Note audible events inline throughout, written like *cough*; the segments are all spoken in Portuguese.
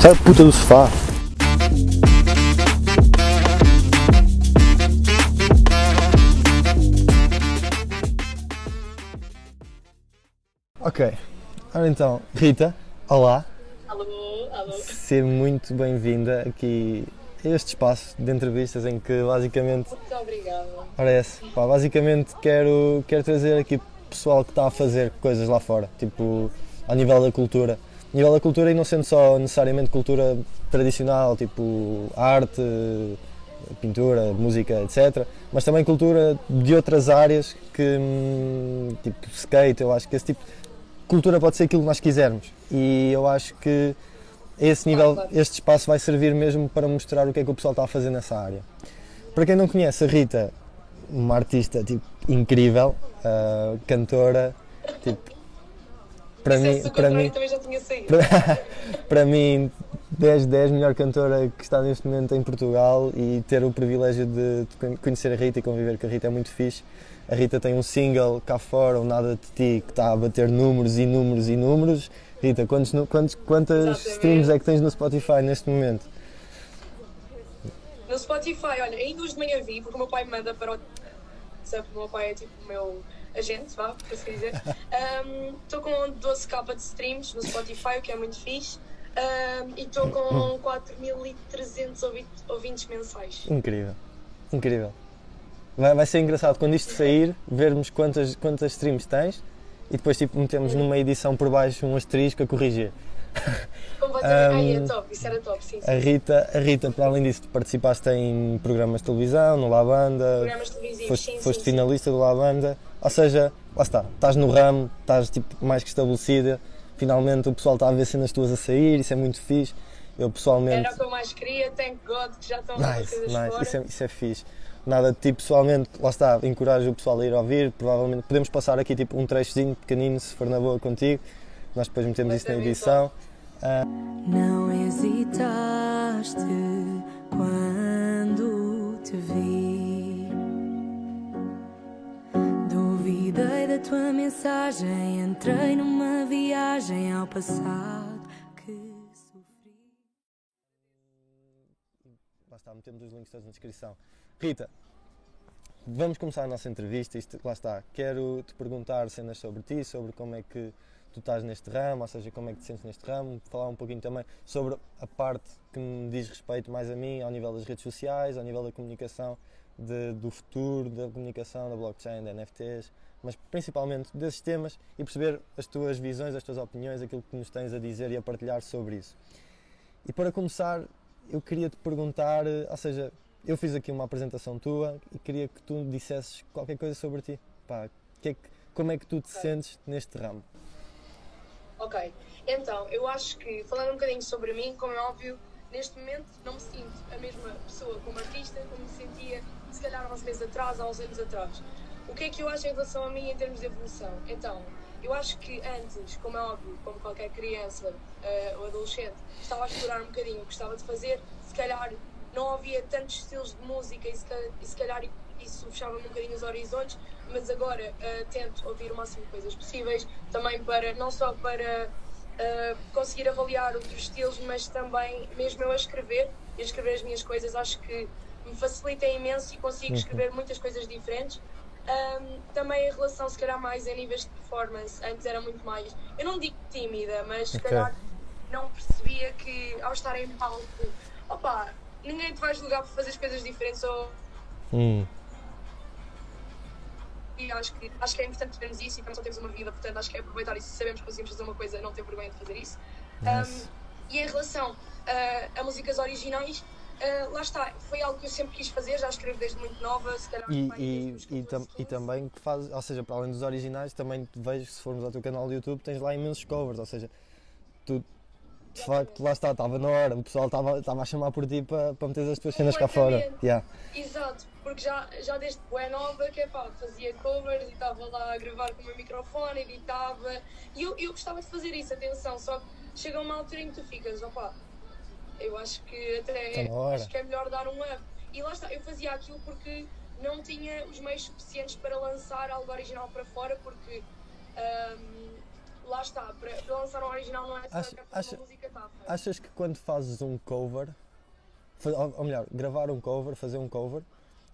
Sai puta do sofá. Ok. Ora então, Rita, olá. Alô, alô. Ser muito bem-vinda aqui a este espaço de entrevistas em que basicamente Muito obrigada. Parece. Pá, basicamente quero, quero trazer aqui pessoal que está a fazer coisas lá fora, tipo, ao nível da cultura. A nível da cultura e não sendo só necessariamente cultura tradicional, tipo arte, pintura, música, etc. Mas também cultura de outras áreas que, hum, tipo skate, eu acho que esse tipo cultura pode ser aquilo que nós quisermos. E eu acho que esse nível, este espaço vai servir mesmo para mostrar o que é que o pessoal está a fazer nessa área. Para quem não conhece, a Rita, uma artista tipo, incrível, ah, cantora, tipo, para Se mim, para mim, para, *laughs* para mim 10 10 melhor cantora que está neste momento em Portugal e ter o privilégio de, de con- conhecer a Rita e conviver com a Rita é muito fixe. A Rita tem um single cá fora, o Nada de Ti, que está a bater números e números e números. Rita, quantos, quantos, quantas streams é que tens no Spotify neste momento? No Spotify, olha, ainda hoje de manhã vi, porque o meu pai me manda para o WhatsApp, o meu pai é tipo o meu agente, vá, por assim dizer. *laughs* Estou com 12k de streams no Spotify, o que é muito fixe. Ahm, e estou com 4.300 ouvi- ouvintes mensais. Incrível, incrível. Vai, vai ser engraçado quando isto sair, vermos quantas, quantas streams tens e depois tipo, metemos numa edição por baixo um asterisco a corrigir. *laughs* Completamente. Ai, Ahm, é top, isso era top, sim, sim. A Rita, a Rita, para além disso, participaste em programas de televisão, no La Banda, Programas televisivos, foste, sim, foste sim, sim. finalista do La Banda, ou seja, lá está, estás no ramo, estás tipo, mais que estabelecida, finalmente o pessoal está a ver cenas tuas a sair, isso é muito fixe. Eu pessoalmente. Era o que eu mais queria, thank God que já estão a fazer Nice, coisas nice, fora. isso é, isso é fixe. Nada de tipo, pessoalmente, lá está, encorajo o pessoal a ir ouvir, provavelmente podemos passar aqui tipo um trechozinho pequenino, se for na boa contigo, nós depois metemos isso na edição. Não hesitaste quando te vi. Duvidei da tua mensagem, entrei numa viagem ao passado que sofri. Lá está, metemos os links todos na descrição. Rita, vamos começar a nossa entrevista. Isto, lá está, quero te perguntar cenas sobre ti, sobre como é que tu estás neste ramo, ou seja, como é que te sentes neste ramo, falar um pouquinho também sobre a parte que me diz respeito mais a mim, ao nível das redes sociais, ao nível da comunicação, de- do futuro, da comunicação, da blockchain, da NFTs, mas principalmente desses temas e perceber as tuas visões, as tuas opiniões, aquilo que nos tens a dizer e a partilhar sobre isso. E para começar, eu queria te perguntar, ou seja, eu fiz aqui uma apresentação tua e queria que tu dissesses qualquer coisa sobre ti. Pá, que é que- como é que tu te sentes neste ramo? Ok, então, eu acho que, falando um bocadinho sobre mim, como é óbvio, neste momento não me sinto a mesma pessoa como artista como me sentia, se calhar, há uns meses atrás, há uns anos atrás. O que é que eu acho em relação a mim em termos de evolução? Então, eu acho que antes, como é óbvio, como qualquer criança eh, ou adolescente, estava a explorar um bocadinho o que gostava de fazer, se calhar não havia tantos estilos de música e se calhar, e se calhar isso fechava-me um bocadinho os horizontes, mas agora eh, tento ouvir o máximo de coisas possíveis, também para, não só para eh, conseguir avaliar outros estilos, mas também mesmo eu a escrever e a escrever as minhas coisas, acho que me facilita imenso e consigo escrever muitas coisas diferentes. Ahm, também em relação, se calhar, mais a níveis de performance, antes era muito mais, eu não digo tímida, mas se calhar não percebia que ao estar em palco, opa, ninguém te vai julgar por fazer as coisas diferentes ou Hum, e acho que, acho que é importante termos isso e também só temos uma vida, portanto acho que é aproveitar isso. Se sabemos que conseguimos fazer uma coisa, não ter vergonha de fazer isso. Nice. Um, e em relação uh, a músicas originais, uh, lá está, foi algo que eu sempre quis fazer, já escrevo desde muito nova, se calhar. E, e, e, 14, tam- e 15. também que faz, ou seja, para além dos originais, também vejo que se formos ao teu canal do YouTube tens lá imensos covers, ou seja, tu de facto lá está, estava na hora, o pessoal estava, estava a chamar por ti para, para meter as tuas cenas cá fora. Yeah. Exato, porque já, já desde bué nova que é pá, fazia covers e estava lá a gravar com o meu microfone, editava. E eu, eu gostava de fazer isso, atenção, só que chega uma altura em que tu ficas, opá, eu acho que até hora. acho que é melhor dar um up. E lá está, eu fazia aquilo porque não tinha os meios suficientes para lançar algo original para fora, porque ahm, lá está, para, para lançar um original não é só Acha- que acha- a música está feita. Achas que quando fazes um cover, ou melhor, gravar um cover, fazer um cover,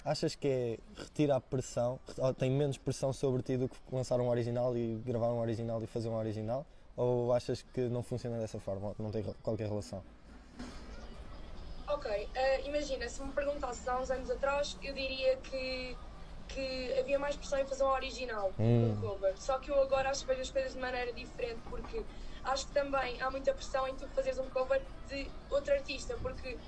achas que é retira a pressão, ou tem menos pressão sobre ti do que lançar um original e gravar um original e fazer um original? Ou achas que não funciona dessa forma, não tem qualquer relação? Ok, eh, imagina, se me perguntasses há uns anos atrás, eu diria que, que havia mais pressão em fazer um original Hum. um cover. Só que eu agora acho que vejo as coisas de maneira diferente, porque acho que também há muita pressão em tu fazeres um cover de outro artista, porque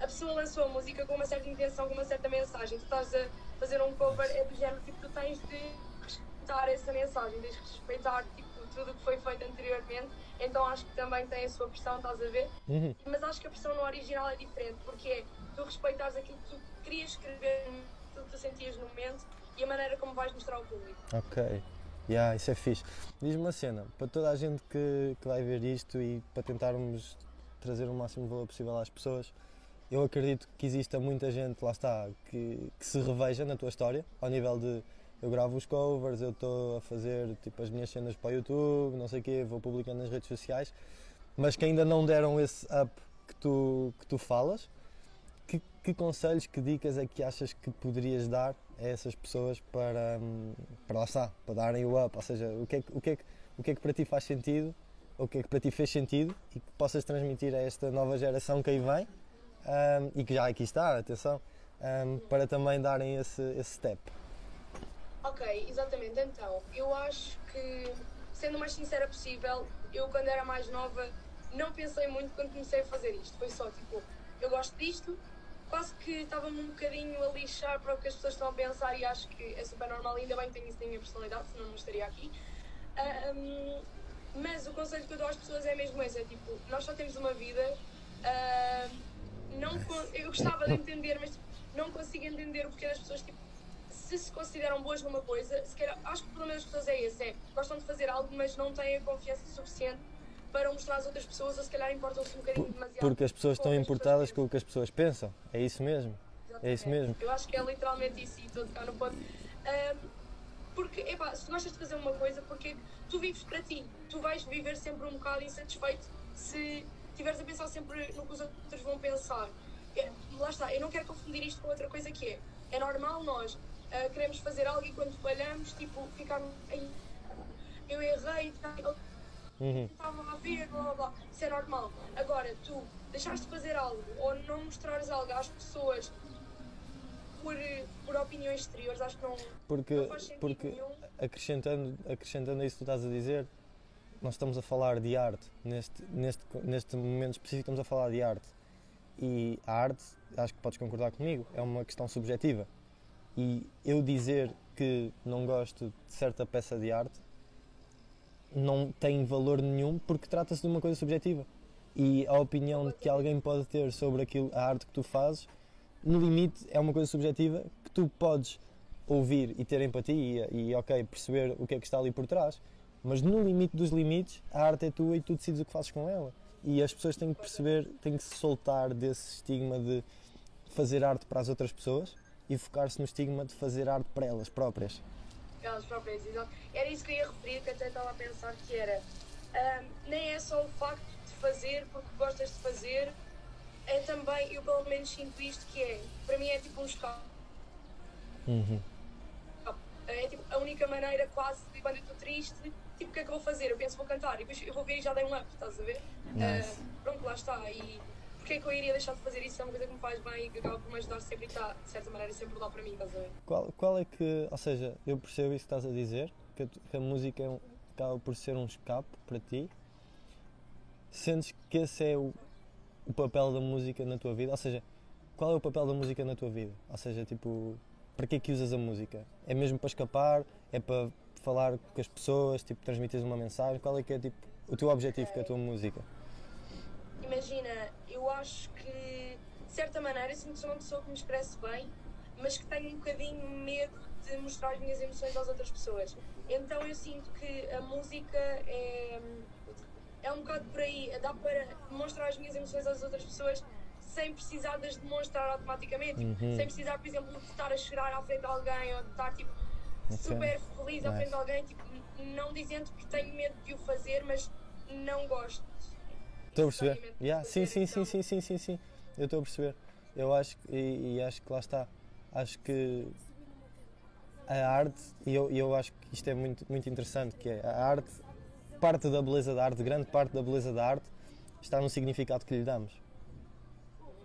a pessoa lançou a música com uma certa intenção, com uma certa mensagem. Tu estás a fazer um cover, é do género, tipo, tu tens de respeitar essa mensagem, tens de respeitar tipo, tudo o que foi feito anteriormente. Então acho que também tem a sua pressão, estás a ver? Uhum. Mas acho que a pressão no original é diferente, porque é tu respeitares aquilo que tu querias escrever, aquilo que tu sentias no momento e a maneira como vais mostrar ao público. Ok. Yeah, isso é fixe. Diz-me uma cena, para toda a gente que, que vai ver isto e para tentarmos trazer o máximo de valor possível às pessoas, eu acredito que exista muita gente, lá está, que, que se reveja na tua história, ao nível de eu gravo os covers, eu estou a fazer tipo as minhas cenas para o YouTube, não sei o quê, vou publicando nas redes sociais, mas que ainda não deram esse up que tu, que tu falas. Que, conselhos, que dicas é que achas que poderias dar a essas pessoas para, hum, para lá está, para darem o up? Ou seja, o que, é que, o, que é que, o que é que para ti faz sentido, o que é que para ti fez sentido e que possas transmitir a esta nova geração que aí vem hum, e que já aqui está, atenção, hum, para também darem esse, esse step. Ok, exatamente. Então, eu acho que, sendo o mais sincera possível, eu quando era mais nova não pensei muito quando comecei a fazer isto. Foi só tipo, eu gosto disto, quase que estava-me um bocadinho a lixar para o que as pessoas estão a pensar e acho que é super normal, ainda bem que tenho isso na minha personalidade, senão não estaria aqui. Ahm, mas o conselho que eu dou às pessoas é mesmo esse, é tipo, nós só temos uma vida, ahm, não, eu gostava de entender, mas tipo, não consigo entender o porquê das pessoas tipo, se se consideram boas numa coisa, se calhar, acho que o problema das pessoas é esse, é gostam de fazer algo, mas não têm a confiança suficiente para mostrar às outras pessoas, ou se calhar importam-se um bocadinho demasiado. Porque as pessoas estão importadas com o que as pessoas pensam, é isso mesmo. pensam. é isso Exatamente. mesmo. Eu acho que é literalmente isso e estou a tocar no ponto. Ahm, porque, epá, se tu gostas de fazer uma coisa, porque tu vives para ti, tu vais viver sempre um bocado insatisfeito se estiveres a pensar sempre no que os outros vão pensar. É, lá está, eu não quero confundir isto com outra coisa que é. É normal nós ah, queremos fazer algo e quando falhamos, tipo, ficarmos. "Ai, Eu errei, tá, Uhum. estava a ver, blá blá blá. Isso é normal. Agora, tu deixaste de fazer algo ou não mostrares algo às pessoas por, por opiniões exteriores, acho que não, Porque, não faz sentido porque nenhum. acrescentando, acrescentando a isso que tu estás a dizer, nós estamos a falar de arte. Neste, neste, neste momento específico, estamos a falar de arte. E a arte, acho que podes concordar comigo, é uma questão subjetiva. E eu dizer que não gosto de certa peça de arte não tem valor nenhum porque trata-se de uma coisa subjetiva. E a opinião que alguém pode ter sobre aquilo, a arte que tu fazes, no limite é uma coisa subjetiva que tu podes ouvir e ter empatia e, ok, perceber o que é que está ali por trás, mas no limite dos limites, a arte é tua e tu decides o que fazes com ela. E as pessoas têm que perceber, têm que se soltar desse estigma de fazer arte para as outras pessoas e focar-se no estigma de fazer arte para elas próprias. Elas próprias. exato. Era isso que eu ia referir, que até estava a pensar que era. ahm, nem é só o facto de fazer porque gostas de fazer, é também, eu pelo menos sinto isto que é, para mim é tipo um escape. Uhum. É tipo a única maneira quase de quando eu estou triste, tipo o que é que eu vou fazer? Eu penso vou cantar e depois eu vou ver e já dei um up, estás a ver? Nice. Ah, pronto, lá está. E porque é que eu iria deixar de fazer isso? É uma coisa que me faz bem e que acaba por me ajudar sempre e está, de certa maneira, sempre lá para mim, estás a ver? Qual, qual é que, ou seja, eu percebo isso que estás a dizer, que a, que a música é um- acaba por ser um escape para ti. Sentes que esse é o, o papel da música na tua vida? Ou seja, qual é o papel da música na tua vida? Ou seja, tipo, para que é que usas a música? É mesmo para escapar? É para falar com as pessoas? Tipo, transmitir uma mensagem? Qual é que é tipo, o teu objetivo com a tua música? Imagina, acho que, de certa maneira, sinto que sou uma pessoa que me expresse bem, mas que tenho um bocadinho medo de mostrar as minhas emoções às outras pessoas. Então eu sinto que a música é, é um bocado por aí, dá para demonstrar as minhas emoções às outras pessoas sem precisar de as demonstrar automaticamente, Tipo, Uhum. sem precisar, por exemplo, de estar a chorar à frente de alguém ou de estar tipo. super feliz à frente de alguém, tipo, não dizendo que tenho medo de o fazer, mas não gosto. Estou a perceber. Yeah, sim, sim, sim, sim, sim, sim, sim. Eu estou a perceber. Eu acho que, e, e acho que lá está. Acho que a arte, e eu, eu acho que isto é muito, muito interessante, que é a arte, parte da beleza da arte, grande parte da beleza da arte, está no significado que lhe damos.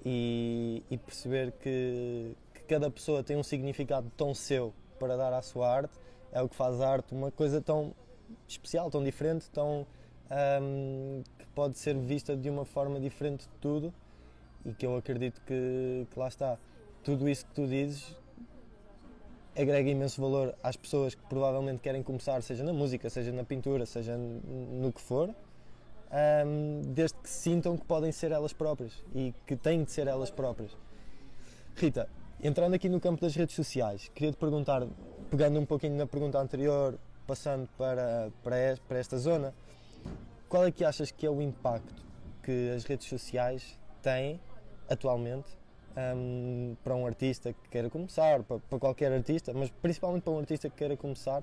E, e perceber que, que cada pessoa tem um significado tão seu para dar à sua arte é o que faz a arte uma coisa tão especial, tão diferente, tão hum, que pode ser vista de uma forma diferente de tudo e que eu acredito que, que lá está. Tudo isso que tu dizes agrega imenso valor às pessoas que provavelmente querem começar, seja na música, seja na pintura, seja no que for, hum, desde que sintam que podem ser elas próprias e que têm de ser elas próprias. Rita, entrando aqui no campo das redes sociais, queria te perguntar, pegando um pouquinho na pergunta anterior, passando para, para, para esta zona, qual é que achas que é o impacto que as redes sociais têm atualmente hum, para um artista que queira começar, para, para qualquer artista, mas principalmente para um artista que queira começar,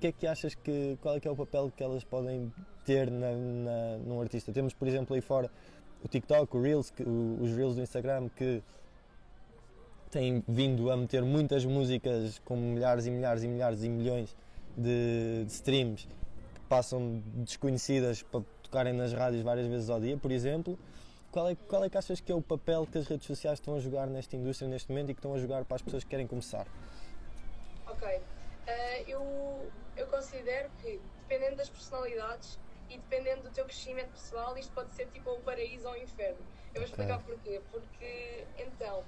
que é que achas que qual é que é o papel que elas podem ter na, na, num artista? Temos, por exemplo, aí fora o TikTok, o Reels, que- o- os Reels do Instagram que têm vindo a meter muitas músicas com milhares e milhares e milhares e milhões de, de streams passam desconhecidas para tocarem nas rádios várias vezes ao dia, por exemplo. Qual é, qual é que achas que é o papel que as redes sociais estão a jogar nesta indústria neste momento e que estão a jogar para as pessoas que querem começar? Ok. Ah, eu, eu considero que, dependendo das personalidades e dependendo do teu crescimento pessoal, isto pode ser tipo o paraíso ou o inferno. Eu vou explicar porquê. Porque, então,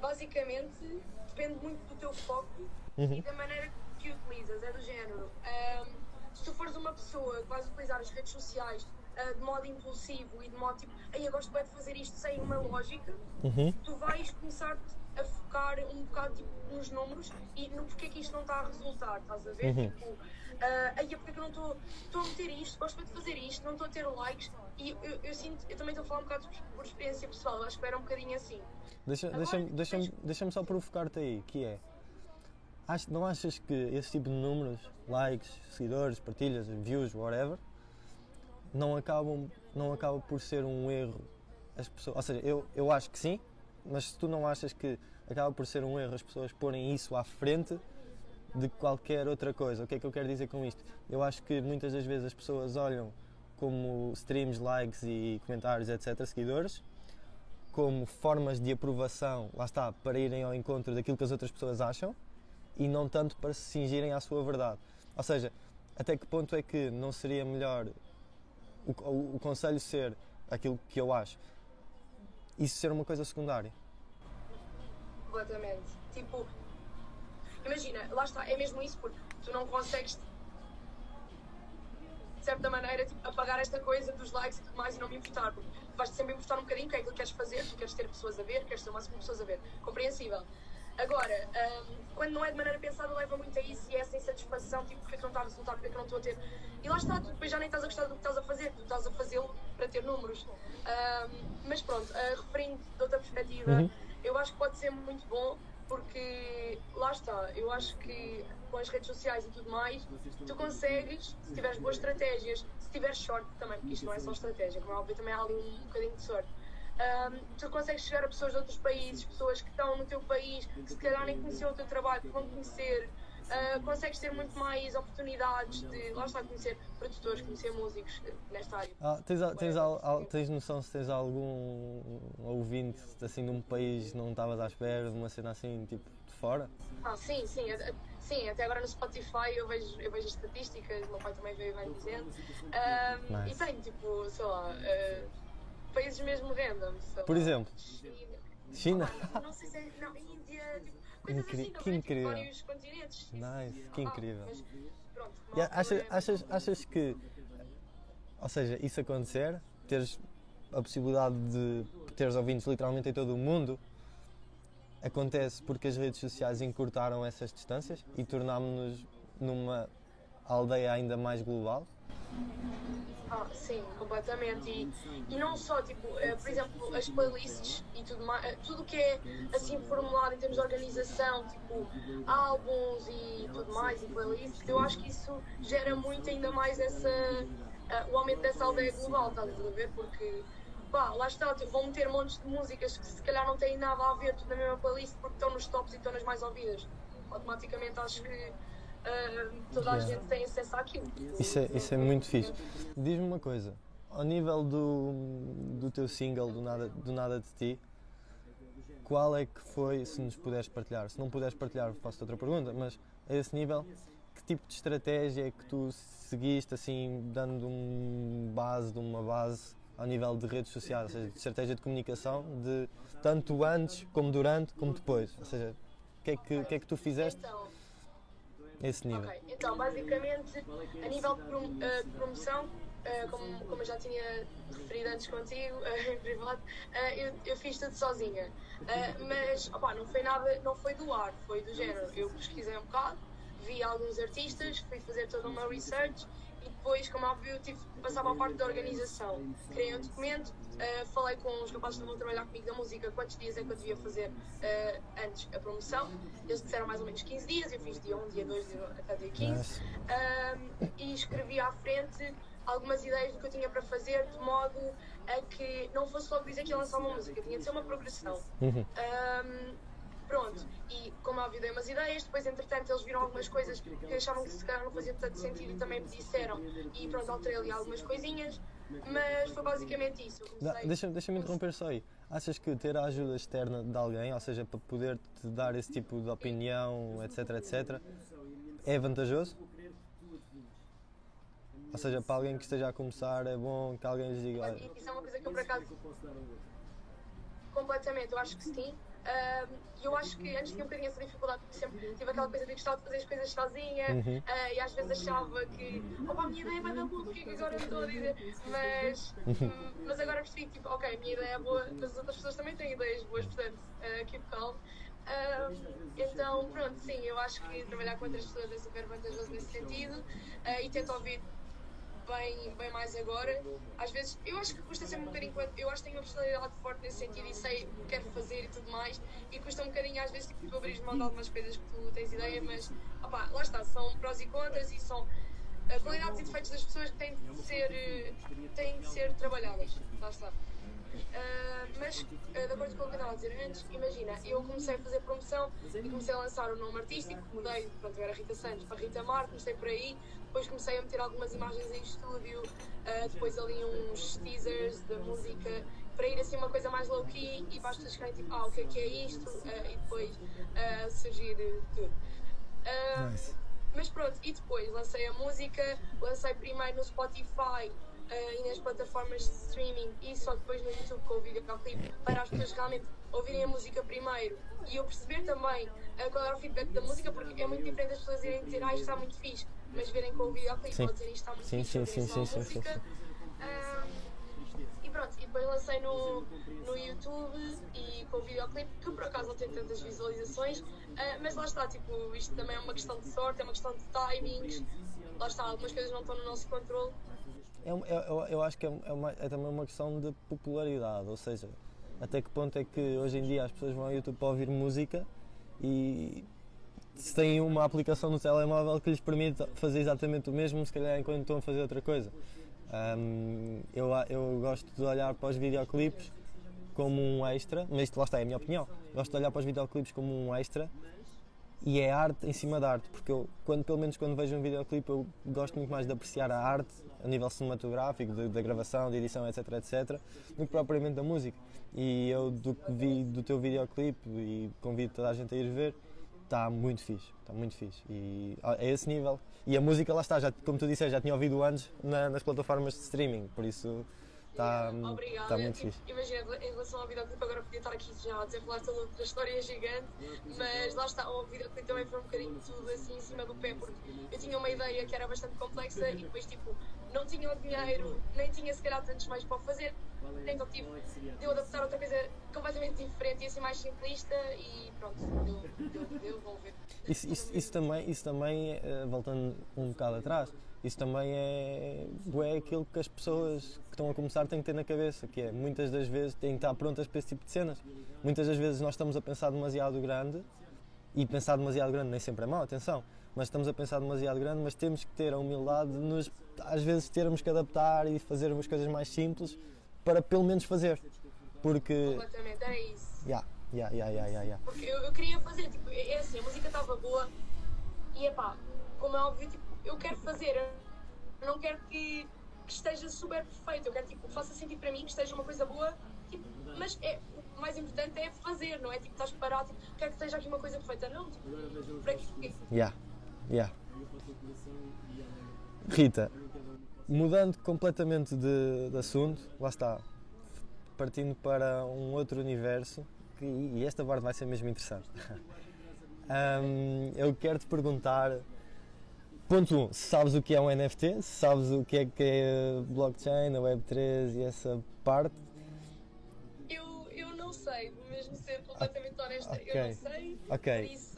basicamente, depende muito do teu foco Uhum. e da maneira que utilizas. É do género. Se tu fores uma pessoa que vais utilizar as redes sociais ah, de modo impulsivo e de modo tipo, Ei, eu gosto bem de fazer isto sem uma lógica, Uhum. tu vais começar a focar um bocado tipo, nos números e no porquê que isto não está a resultar, estás a ver? Uhum. Tipo, ah, aí é porque que eu não estou a meter isto, gosto bem de fazer isto, não estou a ter likes e eu, eu, eu sinto, eu também estou a falar um bocado por experiência pessoal, acho que era um bocadinho assim. Deixa- Deixa-me deixa tens- deixa só provocar-te aí, que é. Ach- não achas que esse tipo de números, likes, seguidores, partilhas, views, whatever, não acabam, não acaba por ser um erro as pessoas. Ou seja, eu, eu acho que sim, mas se tu não achas que acaba por ser um erro as pessoas porem isso à frente de qualquer outra coisa. O que é que eu quero dizer com isto? Eu acho que muitas das vezes as pessoas olham como streams, likes e comentários, etc., seguidores, como formas de aprovação, lá está, para irem ao encontro daquilo que as outras pessoas acham e não tanto para se cingirem à sua verdade. Ou seja, até que ponto é que não seria melhor o, o, o conselho ser aquilo que eu acho, isso ser uma coisa secundária? Completamente. Tipo, imagina, lá está, é mesmo isso, porque tu não consegues, de certa maneira, tipo, apagar esta coisa dos likes e tudo mais e não me importar, porque vais-te sempre importar um bocadinho o que é que queres fazer, tu queres ter pessoas a ver, queres ter o máximo de pessoas a ver. Compreensível. Agora, hum, quando não é de maneira pensada, leva muito a isso e a essa insatisfação, tipo, porque é que não está a resultar, porque é que não estou a ter. E lá está, tu depois já nem estás a gostar do que estás a fazer, tu estás a fazê-lo para ter números. Hum, mas pronto, uh, referindo de outra perspectiva, Uhum. eu acho que pode ser muito bom porque lá está, eu acho que com as redes sociais e tudo mais, tu consegues, se tiveres boas estratégias, se tiveres sorte também, porque isto não é só estratégia, como é óbvio, também há ali um bocadinho de sorte. Ahm, tu consegues chegar a pessoas de outros países, pessoas que estão no teu país, que se calhar nem conheciam o teu trabalho, que vão conhecer. Ah, consegues ter muito mais oportunidades de, lá está, conhecer produtores, conhecer músicos eh, nesta área. Ah, tens, al- tens, al- al- tens noção se tens algum ouvinte assim de um país que não estavas à espera, de uma cena assim tipo de fora? Ah, sim, sim. a- a- Sim, até agora no Spotify eu vejo, eu vejo as estatísticas, o meu pai também veio e vai dizendo. Ahm, Nice. E tenho, tipo, sei lá, ah, países mesmo random. Por exemplo? China. China? Ah, não sei se é. Não, Índia, tipo, coisas Incri- assim, não que é? Tipo, incrível. vários continentes. Nice, que Ah, incrível. mas, pronto, malta achas, é- achas, achas que, ou seja, isso acontecer, teres a possibilidade de teres ouvintes literalmente em todo o mundo, acontece porque as redes sociais encurtaram essas distâncias e tornámos-nos numa aldeia ainda mais global? Ah, sim, completamente. E, e não só, tipo, eh, por exemplo, as playlists e tudo mais, eh, tudo que é assim formulado em termos de organização, tipo álbuns e tudo mais, e playlists, eu acho que isso gera muito ainda mais essa, eh, o aumento dessa aldeia global, estás a ver? Porque, pá, lá está, tipo, vão meter montes de músicas que se calhar não têm nada a ver tudo na mesma playlist porque estão nos tops e estão nas mais ouvidas. Automaticamente acho que toda a Yeah. gente tem acesso àquilo. Isso é, isso é muito fixe. Diz-me uma coisa, ao nível do, do teu single, do nada, do nada de Ti, qual é que foi, se nos puderes partilhar? Se não puderes partilhar, faço outra pergunta, mas a esse nível, que tipo de estratégia é que tu seguiste, assim, dando um base de uma base ao nível de redes sociais, ou seja, de estratégia de comunicação, de tanto antes, como durante, como depois? Ou seja, o que é que, que, é que tu fizeste Então, a esse nível? Ok, então basicamente a nível de, prom- eh, de promoção, eh, como, como eu já tinha referido antes contigo, eh, *laughs* em privado, eh, eu, eu fiz tudo sozinha. Mas opá, não foi nada, não foi do ar, foi do género. Eu pesquisei um bocado, vi alguns artistas, fui fazer toda uma research e depois, como óbvio, tive que passar para a parte da organização. Criei um documento, eh, falei com os rapazes que estavam a trabalhar comigo da música quantos dias é que eu devia fazer eh, antes a promoção. Eles disseram mais ou menos 15 dias, eu fiz dia 1, dia 2, dia, até dia 15. Nice. Um, e escrevi à frente algumas ideias do que eu tinha para fazer, de modo a que não fosse logo dizer que ia lançar uma música, tinha de ser uma progressão. Uhum. Um, pronto, e como óbvio dei umas ideias, depois entretanto eles viram algumas coisas que achavam que se calhar não fazia tanto sentido e também me disseram, e pronto, alterei ali algumas coisinhas, mas foi basicamente isso. Eu comecei- Deixa- Deixa-me interromper só aí. Achas que ter a ajuda externa de alguém, ou seja, para poder te dar esse tipo de opinião, etc, etc, é vantajoso? Ou seja, para alguém que esteja a começar, é bom que alguém lhes diga. Olha, "Olha, Isso é uma coisa que eu por acaso. Completamente, eu acho que sim. E eu acho que antes tinha um bocadinho essa dificuldade, porque sempre tive aquela coisa de gostar de fazer as coisas sozinha Uhum. ah, e às vezes achava que, opa, a minha ideia vai dar boa, porque é que agora estou a dizer? Mas, Uhum. hum, mas agora percebi tipo, ok, a minha ideia é boa, mas as outras pessoas também têm ideias boas, portanto, uh, keep calm. Ahm, então, pronto, sim, eu acho que trabalhar com outras pessoas é super vantajoso nesse sentido ah, e tento ouvir bem, bem mais agora. Às vezes, eu acho que custa sempre um bocadinho, eu acho que tenho uma personalidade forte nesse sentido e sei o que quero fazer e tudo mais, e custa um bocadinho às vezes tipo, tu abrir mão de algumas coisas que tu tens ideia, mas lá está, são prós e contras e são eh, qualidades e defeitos das pessoas que têm de ser, eh, têm de ser trabalhadas. Lá está. Ah, mas, ah, de acordo com o que eu estava a dizer antes, imagina, eu comecei a fazer promoção e comecei a lançar o nome artístico, mudei, pronto, eu era Rita Santos para Rita Mar, comecei por aí, depois comecei a meter algumas imagens em estúdio, ah, depois ali uns teasers da música, para ir assim uma coisa mais low-key e para as pessoas ficarem tipo, ah, o que é que é isto? E depois surgir tudo. Nice. mas pronto, e depois lancei a música, lancei primeiro no Spotify eh, e nas plataformas de streaming e só depois no YouTube com o videoclipe para as pessoas realmente ouvirem a música primeiro e eu perceber também eh, qual era o feedback da música, porque é muito diferente as pessoas irem dizer, ah, isto está muito fixe, mas verem com o videoclipe Sim. ou dizer isto está muito Sim, fixe, sim, sim, sim, sim, música. sim, Ah, e pronto, e depois lancei no, no YouTube e com o videoclipe, que por acaso não tem tantas visualizações, ah, mas lá está, tipo, isto também é uma questão de sorte, é uma questão de timings, lá está, algumas coisas não estão no nosso controle. É um- é- eu, eu acho que é, é uma- é também uma questão de popularidade, ou seja, até que ponto é que hoje em dia as pessoas vão ao YouTube para ouvir música e se têm uma aplicação no telemóvel que lhes permite fazer exatamente o mesmo, se calhar enquanto estão a fazer outra coisa. Ahm, eu, eu gosto de olhar para os videoclipes como um extra, mas isto lá está, é a minha opinião. Gosto de olhar para os videoclipes como um extra e é arte em cima da arte, porque eu, quando, pelo menos quando vejo um videoclipe, eu gosto muito mais de apreciar a arte a nível cinematográfico, da gravação, de edição, etc, etc, do que propriamente da música. E eu, do que vi do teu videoclipe, e convido toda a gente a ir ver, está muito fixe, está muito fixe. E a esse nível. E a música, lá está, já, como tu disseste, já tinha ouvido antes na- nas plataformas de streaming, por isso está tá muito Tipo, fixe. Imagina, em relação ao videoclipe, agora podia estar aqui já a desenrolar toda outra história gigante, mas lá está, o videoclipe também foi um bocadinho tudo assim em cima do pé, porque eu tinha uma ideia que era bastante complexa e depois, tipo, não tinha o dinheiro, nem tinha se calhar tantos meios para fazer, então tive de eu adaptar outra coisa completamente diferente e assim mais simplista e pronto, deu, deu, deu, vão ver. Isso, isso, isso também, isso também eh, voltando um bocado atrás, Isso também é, é aquilo que as pessoas que estão a começar têm que ter na cabeça, que é muitas das vezes têm que estar prontas para esse tipo de cenas. Muitas das vezes nós estamos a pensar demasiado grande e pensar demasiado grande nem sempre é mau, atenção, mas estamos a pensar demasiado grande, mas temos que ter a humildade de nos, às vezes, termos que adaptar e fazer umas coisas mais simples para pelo menos fazer. Porque. Completamente, era isso. Ya, ya, ya, ya, ya, ya. Porque eu, eu queria fazer, tipo, é é assim, a música estava boa e é pá, como é óbvio, tipo, eu quero fazer, eu não quero que, que esteja super perfeito, eu quero tipo, que faça sentido para mim, que esteja uma coisa boa, tipo, mas é, o mais importante é fazer, não é? Tipo, estás parado, tipo, quero que esteja aqui uma coisa perfeita, não, tipo, para quê? Ya, ya. Rita, mudando completamente de, de assunto, lá está, partindo para um outro universo, que, e esta parte vai ser mesmo interessante. Hum, *laughs* eu quero te perguntar, ponto 1, um, sabes o que é um NFT, sabes o que é que é blockchain, a Web3 e essa parte. Eu, eu não sei, vou mesmo ser completamente honesta, ok. eu não sei, Ok. por isso,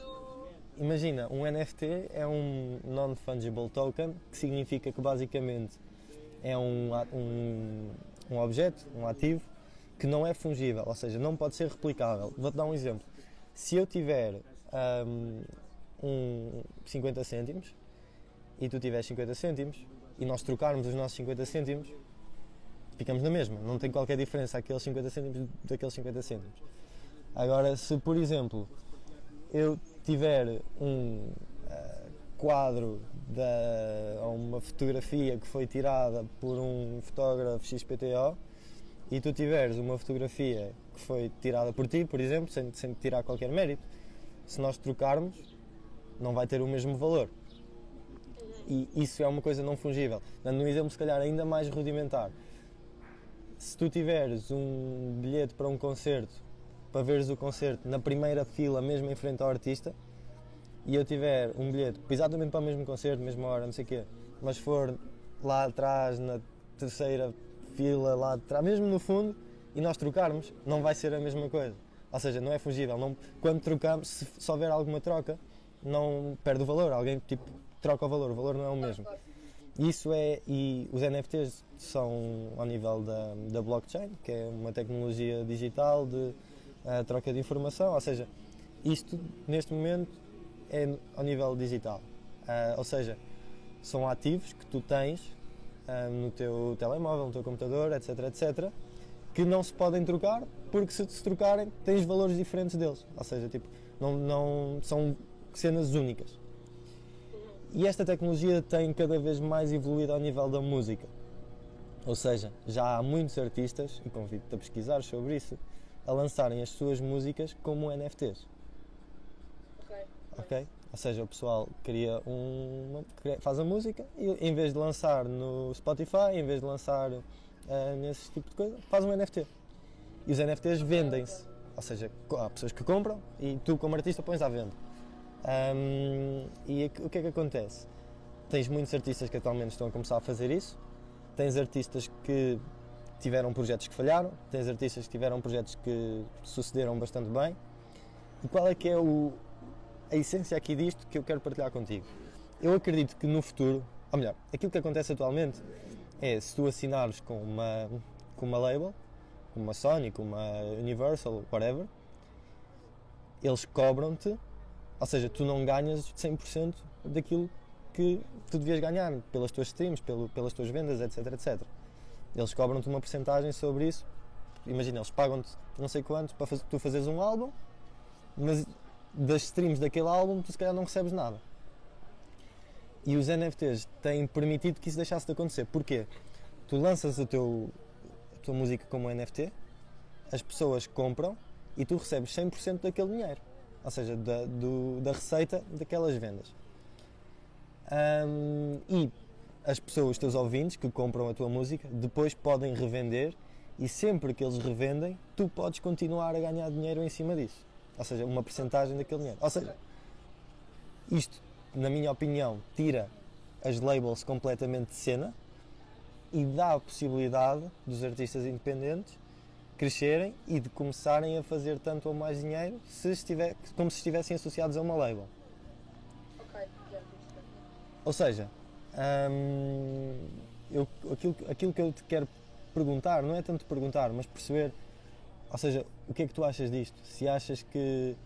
Imagina, um NFT é um Non-Fungible Token, que significa que basicamente é um, um, um objeto, um ativo, que não é fungível, ou seja, não pode ser replicável. Vou-te dar um exemplo. Se eu tiver hum, um 50 cêntimos e tu tiveres 50 cêntimos e nós trocarmos os nossos 50 cêntimos, ficamos na mesma. Não tem qualquer diferença aqueles 50 cêntimos daqueles 50 cêntimos. Agora, se por exemplo eu tiver um ah, quadro da, ou uma fotografia que foi tirada por um fotógrafo XPTO e tu tiveres uma fotografia que foi tirada por ti, por exemplo, sem, sem tirar qualquer mérito, se nós trocarmos, não vai ter o mesmo valor. E isso é uma coisa não fungível. Dando um exemplo, se calhar, ainda mais rudimentar. Se tu tiveres um bilhete para um concerto, para veres o concerto na primeira fila, mesmo em frente ao artista, e eu tiver um bilhete exatamente para o mesmo concerto, mesma hora, não sei o quê, mas for lá atrás, na terceira fila, lá atrás, mesmo no fundo, e nós trocarmos, não vai ser a mesma coisa. Ou seja, não é fungível. Não, quando trocamos, se, se houver alguma troca, não perde o valor. Alguém tipo, troca o valor, o valor não é o mesmo. Isso é, e os NFTs são ao nível da, da blockchain, que é uma tecnologia digital de eh, troca de informação, ou seja, isto neste momento é ao nível digital. Ah, ou seja, são ativos que tu tens ah, no teu telemóvel, no teu computador, etc, etc, que não se podem trocar, porque se se trocarem tens valores diferentes deles. Ou seja, tipo, não, não são cenas únicas. E esta tecnologia tem cada vez mais evoluído ao nível da música. Ou seja, já há muitos artistas, e convido-te a pesquisar sobre isso, a lançarem as suas músicas como NFTs. ok. Ok? Ou seja, o pessoal cria cria- faz a música e em vez de lançar no Spotify, em vez de lançar eh, nesse tipo de coisa, faz um NFT. E os NFTs vendem-se. Ou seja, há pessoas que compram e tu, como artista, pões à venda. Ahm, e o que é que acontece? Tens muitos artistas que atualmente estão a começar a fazer isso, tens artistas que tiveram projetos que falharam, tens artistas que tiveram projetos que sucederam bastante bem. E qual é que é o, a essência aqui disto que eu quero partilhar contigo? Eu acredito que no futuro, ou melhor, aquilo que acontece atualmente é se tu assinares com uma, com uma label, com uma Sony, com uma Universal, whatever, eles cobram-te, ou seja, tu não ganhas 100% daquilo que tu devias ganhar pelas tuas streams, pelo, pelas tuas vendas, etc, etc. Eles cobram-te uma porcentagem sobre isso. Imagina, eles pagam-te não sei quanto para tu fazeres um álbum, mas das streams daquele álbum tu se calhar não recebes nada. E os NFTs têm permitido que isso deixasse de acontecer. Porquê? Tu lanças o teu, a tua música como NFT, as pessoas compram e tu recebes 100% daquele dinheiro. Ou seja, da, do- da receita daquelas vendas. Ahm, e as pessoas, os teus ouvintes que compram a tua música, depois podem revender e sempre que eles revendem, tu podes continuar a ganhar dinheiro em cima disso. Ou seja, uma porcentagem daquele dinheiro. Ou seja, isto, na minha opinião, tira as labels completamente de cena e dá a possibilidade dos artistas independentes crescerem e de começarem a fazer tanto ou mais dinheiro se estiver, como se estivessem associados a uma label. Ok, já. Ou seja, Hum, eu, aquilo, aquilo que eu te quero perguntar, não é tanto perguntar, mas perceber, ou seja, o que é que tu achas disto? Se achas que,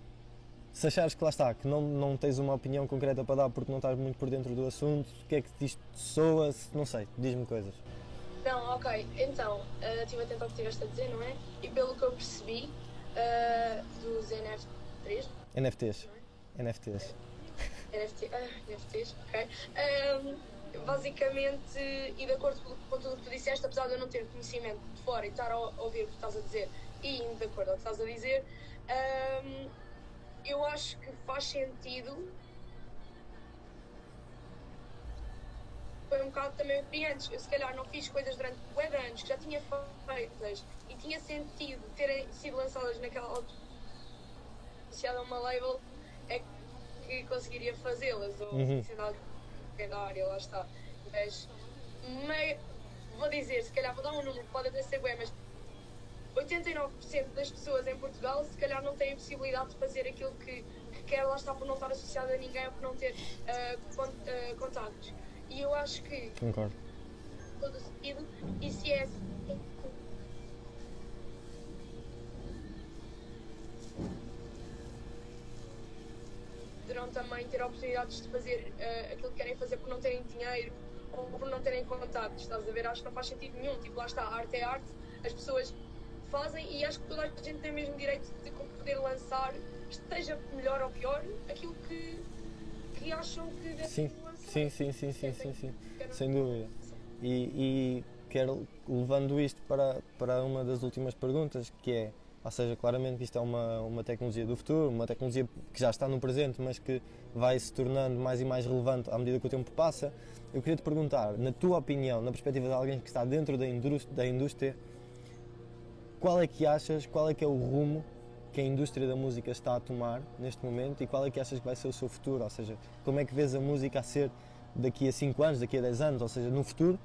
se achares que lá está, que não, não tens uma opinião concreta para dar porque não estás muito por dentro do assunto, o que é que isto soa, não sei, diz-me coisas. Não, ok. Então, eh, estive atento ao que estiveste a dizer, não é? E pelo que eu percebi eh, dos NF3, NFTs. NFTs. NFT, ah, NFTs, ok. Ahm, basicamente, e de acordo com, tudo o que tu disseste, apesar de eu não ter conhecimento de fora e estar a ouvir o que estás a dizer e indo de acordo ao que estás a dizer, ahm, eu acho que faz sentido. Foi um bocado também o antes. Eu, se calhar, não fiz coisas durante de anos que já tinha feitas e tinha sentido terem sido lançadas naquela altura associada a uma label é que conseguiria fazê-las ou Uhum. se é da área, lá está. Mas mei- vou dizer, se calhar vou dar um número, pode até ser bem, mas 89% das pessoas em Portugal se calhar não têm a possibilidade de fazer aquilo que, que quer, lá está por não estar associado a ninguém ou por não ter ah, con- ah, contactos. E eu acho que Concordo. todo o sentido, e se é assim, poderão também ter oportunidades de fazer eh, aquilo que querem fazer por não terem dinheiro ou por não terem contactos, estás a ver? Acho que não faz sentido nenhum. Tipo, lá está, a arte é arte, as pessoas fazem e acho que toda a gente tem o mesmo direito de poder lançar, esteja melhor ou pior, aquilo que, que acham que devem Sim. Sim, sim, sim, sim, sim, sim. Sem dúvida. E, e quero levando isto para, para uma das últimas perguntas, que é, ou seja, claramente isto é uma, uma tecnologia do futuro, uma tecnologia que já está no presente, mas que vai se tornando mais e mais relevante à medida que o tempo passa. Eu queria te perguntar, na tua opinião, na perspectiva de alguém que está dentro da indústria, da indústria qual é que achas, qual é que é o rumo que a indústria da música está a tomar neste momento e qual é que achas que vai ser o seu futuro? Ou seja, como é que vês a música a ser daqui a 5 anos, daqui a 10 anos, ou seja, no futuro?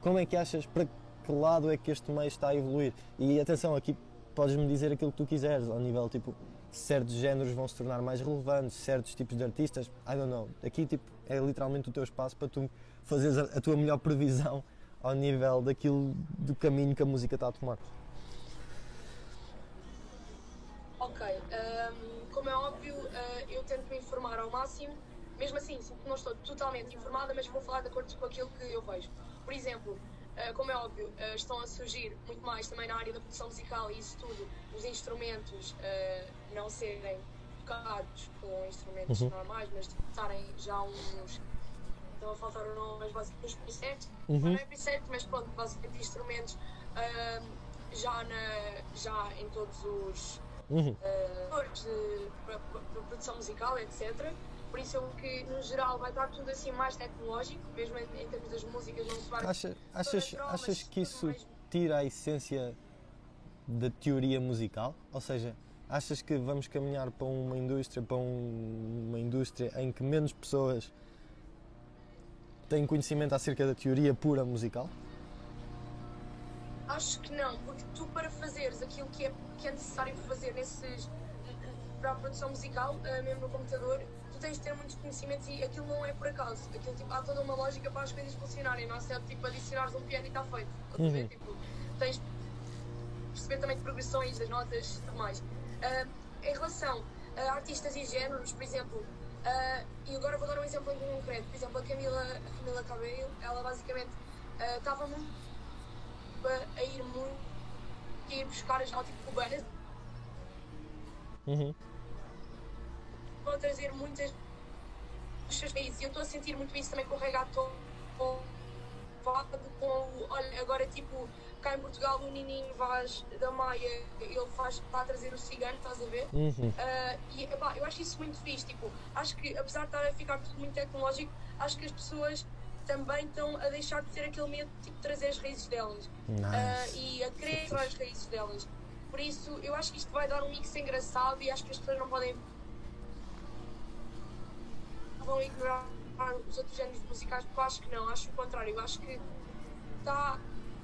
Como é que achas, para que lado é que este meio está a evoluir? E atenção, aqui podes-me dizer aquilo que tu quiseres, ao nível tipo, certos géneros vão se tornar mais relevantes, certos tipos de artistas, I don't know. Aqui tipo, é literalmente o teu espaço para tu fazeres a, tua melhor previsão ao nível daquilo, do caminho que a música está a tomar. Ok, hum, como é óbvio, uh, eu tento me informar ao máximo. Mesmo assim, sinto que não estou totalmente informada, mas vou falar de acordo com aquilo que eu vejo. Por exemplo, uh, como é óbvio, uh, estão a surgir muito mais também na área da produção musical e isso tudo, os instrumentos não serem tocados com instrumentos Uhum. normais, mas estarem já uns. Estão a faltar o nome, mas basicamente os presets. Uhum. Não é preset, mas pronto, basicamente instrumentos hum, já, na, já em todos os Uhum. de para- para- para produção musical, etc. Por isso eu que no geral vai estar tudo assim mais tecnológico, mesmo em, em termos das músicas, não se vai. Acha- achas, achas que isso tira a essência da teoria musical? Ou seja, achas que vamos caminhar para uma indústria, para um- uma indústria em que menos pessoas têm conhecimento acerca da teoria pura musical? Acho que não, porque tu para fazeres aquilo que é, que é necessário fazer nesses para a produção musical, eh, mesmo no computador, tu tens de ter muitos conhecimentos e aquilo não é por acaso. Aquilo, tipo, há toda uma lógica para as coisas funcionarem, não é só tipo adicionares um piano e está feito. Ver? Uhum. Tipo, tens de perceber também de progressões das notas e tudo mais. Ah, em relação a artistas e géneros, por exemplo, ah, e agora vou dar um exemplo em concreto, por exemplo, a Camila, a Camila Cabello, ela basicamente ah, estava muito a ir muito a ir buscar as notas cubanas Uhum. vão trazer muitas dos seus países. E eu estou a sentir muito isso também com o reggaeton, com com o- olha, agora tipo, cá em Portugal o Nininho Vaz da Maia, ele faz, está a trazer o cigano, estás a ver? Uhum. Ah, e epá, eu acho isso muito fixe, tipo, acho que apesar de estar a ficar tudo muito tecnológico, acho que as pessoas também estão a deixar de ter aquele medo de tipo, trazer as raízes delas Nice. e a querer trazer as raízes delas. Por isso, eu acho que isto vai dar um mix engraçado e acho que as pessoas não podem. vão ignorar os outros géneros musicais, porque eu acho que não, acho o contrário. Eu acho que está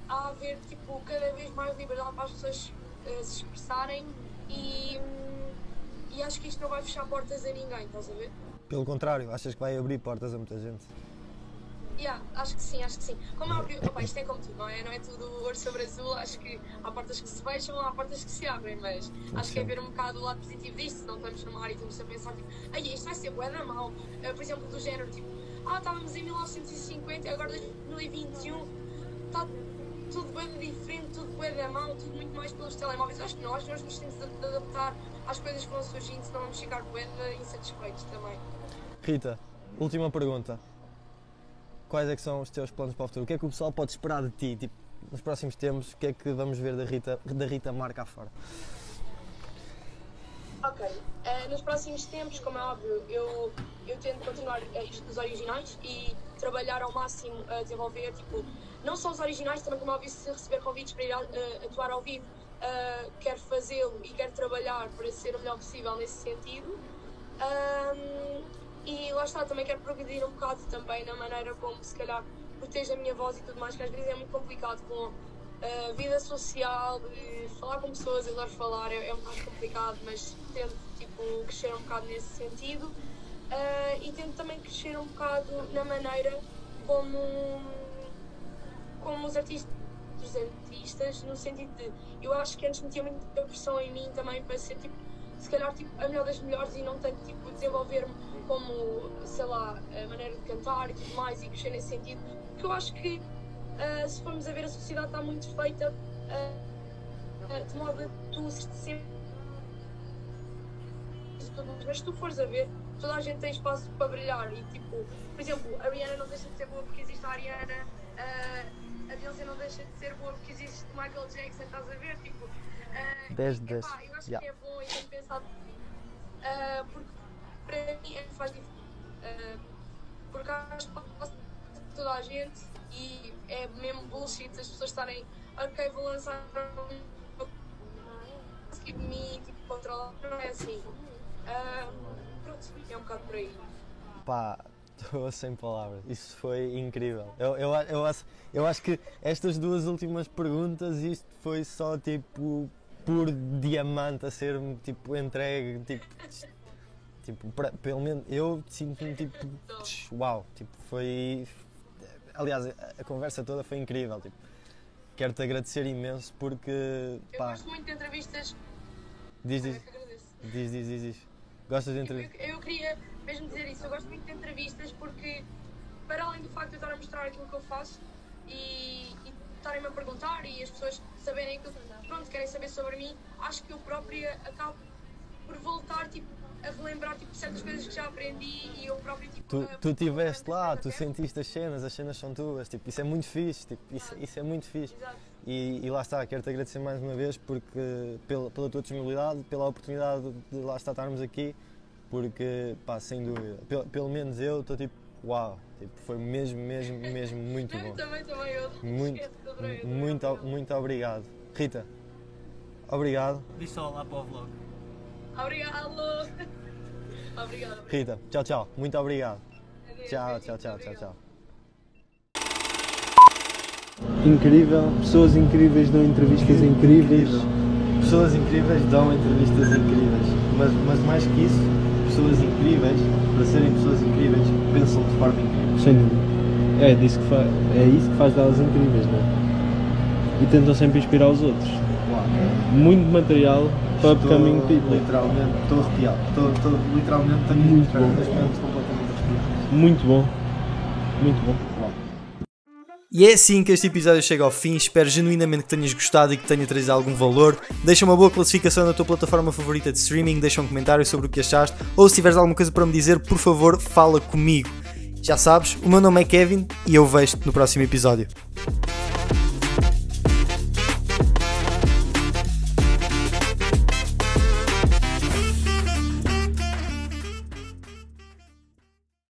a haver tipo, cada vez mais liberdade para as pessoas eh, se expressarem e, e acho que isto não vai fechar portas a ninguém, estás a ver? Pelo contrário, achas que vai abrir portas a muita gente? Yeah, acho que sim, acho que sim. Como é óbvio, opa, isto é como tudo, não é? Não é tudo ouro sobre azul. Acho que há portas que se fecham, há portas que se abrem, mas acho que é ver um bocado o lado positivo disto. Se não estamos numa área e estamos a pensar, tipo, ai, isto vai ser bué da mal. Uh, por exemplo, do género, tipo, ah, estávamos em 1950 e agora 2021 está tudo bem diferente, tudo bem da mal, tudo muito mais pelos telemóveis. Acho que nós, nós nos temos de adaptar às coisas que vão surgindo, senão vamos ficar bué insatisfeitos também. Rita, última pergunta. Quais é que são os teus planos para o futuro? O que é que o pessoal pode esperar de ti? Tipo, nos próximos tempos, o que é que vamos ver da Rita, da Rita Marca fora? Ok. Uh, nos próximos tempos, como é óbvio, eu, eu tento continuar uh, isto dos originais e trabalhar ao máximo a desenvolver, tipo, não só os originais, também como é óbvio, se receber convites para ir uh, atuar ao vivo, uh, quero fazê-lo e quero trabalhar para ser o melhor possível nesse sentido. Um, e lá está, também quero progredir um bocado também na maneira como, se calhar, protejo a minha voz e tudo mais, que às vezes é muito complicado com a vida social, de falar com pessoas, adoro falar, é, é um bocado complicado, mas tento tipo, crescer um bocado nesse sentido. Uh, e tento também crescer um bocado na maneira como, como os artistas, os artistas, no sentido de eu acho que antes metia muita pressão em mim também para ser tipo, se calhar tipo, a melhor das melhores e não tanto tipo, desenvolver-me como, sei lá, a maneira de cantar e tudo mais e crescer nesse sentido, porque eu acho que uh, se formos a ver a sociedade está muito feita uh, de modo a tu sempre mas se tu fores a ver, toda a gente tem espaço para brilhar e tipo, por exemplo, a Rihanna não deixa de ser boa porque existe a Ariana, uh, a Beyoncé não deixa de ser boa porque existe Michael Jackson, estás a ver? Tipo, 10 de 10. Eu acho yeah. que é bom e tenho pensado uh, porque para mim é que faz diferença. Uh, porque acho que toda a gente e é mesmo bullshit as pessoas estarem ok, vou lançar um skip me, tipo, controlar, não é assim. Uh, pronto, é um bocado por aí. Pá, *laughs* estou sem palavras. Isso foi incrível. Eu, eu, eu, acho, eu acho que estas duas últimas perguntas, isto foi só tipo por diamante a ser tipo entregue, tipo, tipo pra, pelo menos eu sinto-me tipo uau, tipo foi aliás a, conversa toda foi incrível, tipo quero-te agradecer imenso porque eu pá, gosto muito de entrevistas diz, diz, diz, diz, diz, diz. Gostas de entrevistas? Eu, eu, queria mesmo dizer isso, eu gosto muito de entrevistas porque, para além do facto de eu estar a mostrar aquilo que eu faço e, e estarem-me a perguntar e as pessoas saberem aquilo que pronto, querem saber sobre mim, acho que eu própria acabo por voltar tipo, a relembrar tipo, certas coisas que já aprendi e eu próprio tipo, Tu, tu estiveste lá, tu sentiste as cenas, as cenas são tuas, tipo, isso é muito fixe, tipo, isso, isso é muito fixe. E, e, lá está, quero-te agradecer mais uma vez porque, pela, pela tua disponibilidade, pela oportunidade de lá estar, estarmos aqui, porque, pá, sem dúvida, pelo, pelo menos eu estou tipo, uau, tipo, foi mesmo, mesmo, mesmo muito bom. também, também, eu muito, muito, muito obrigado. Rita, obrigado. Diz só lá para o vlog. Obrigado. *laughs* obrigado. Rita, tchau, tchau. Muito obrigado. Tchau, tchau, tchau, tchau, tchau. Incrível, pessoas incríveis dão entrevistas incríveis. Pessoas incríveis dão entrevistas incríveis. Mas, mas mais que isso, pessoas incríveis, para serem pessoas incríveis, pensam de forma incrível. Sem dúvida. É, disso que faz, é isso que faz delas incríveis, não é? E tentam sempre inspirar os outros. Muito material para Estou, upcoming people. Literalmente, estou arrepiado. Estou, estou literalmente tenho Muito bom. completamente arrepiado. Muito bom. Muito bom. E é assim que este episódio chega ao fim. Espero genuinamente que tenhas gostado e que tenha trazido algum valor. Deixa uma boa classificação na tua plataforma favorita de streaming, deixa um comentário sobre o que achaste, ou se tiveres alguma coisa para me dizer, por favor, fala comigo. Já sabes, o meu nome é Kevin e eu vejo-te no próximo episódio.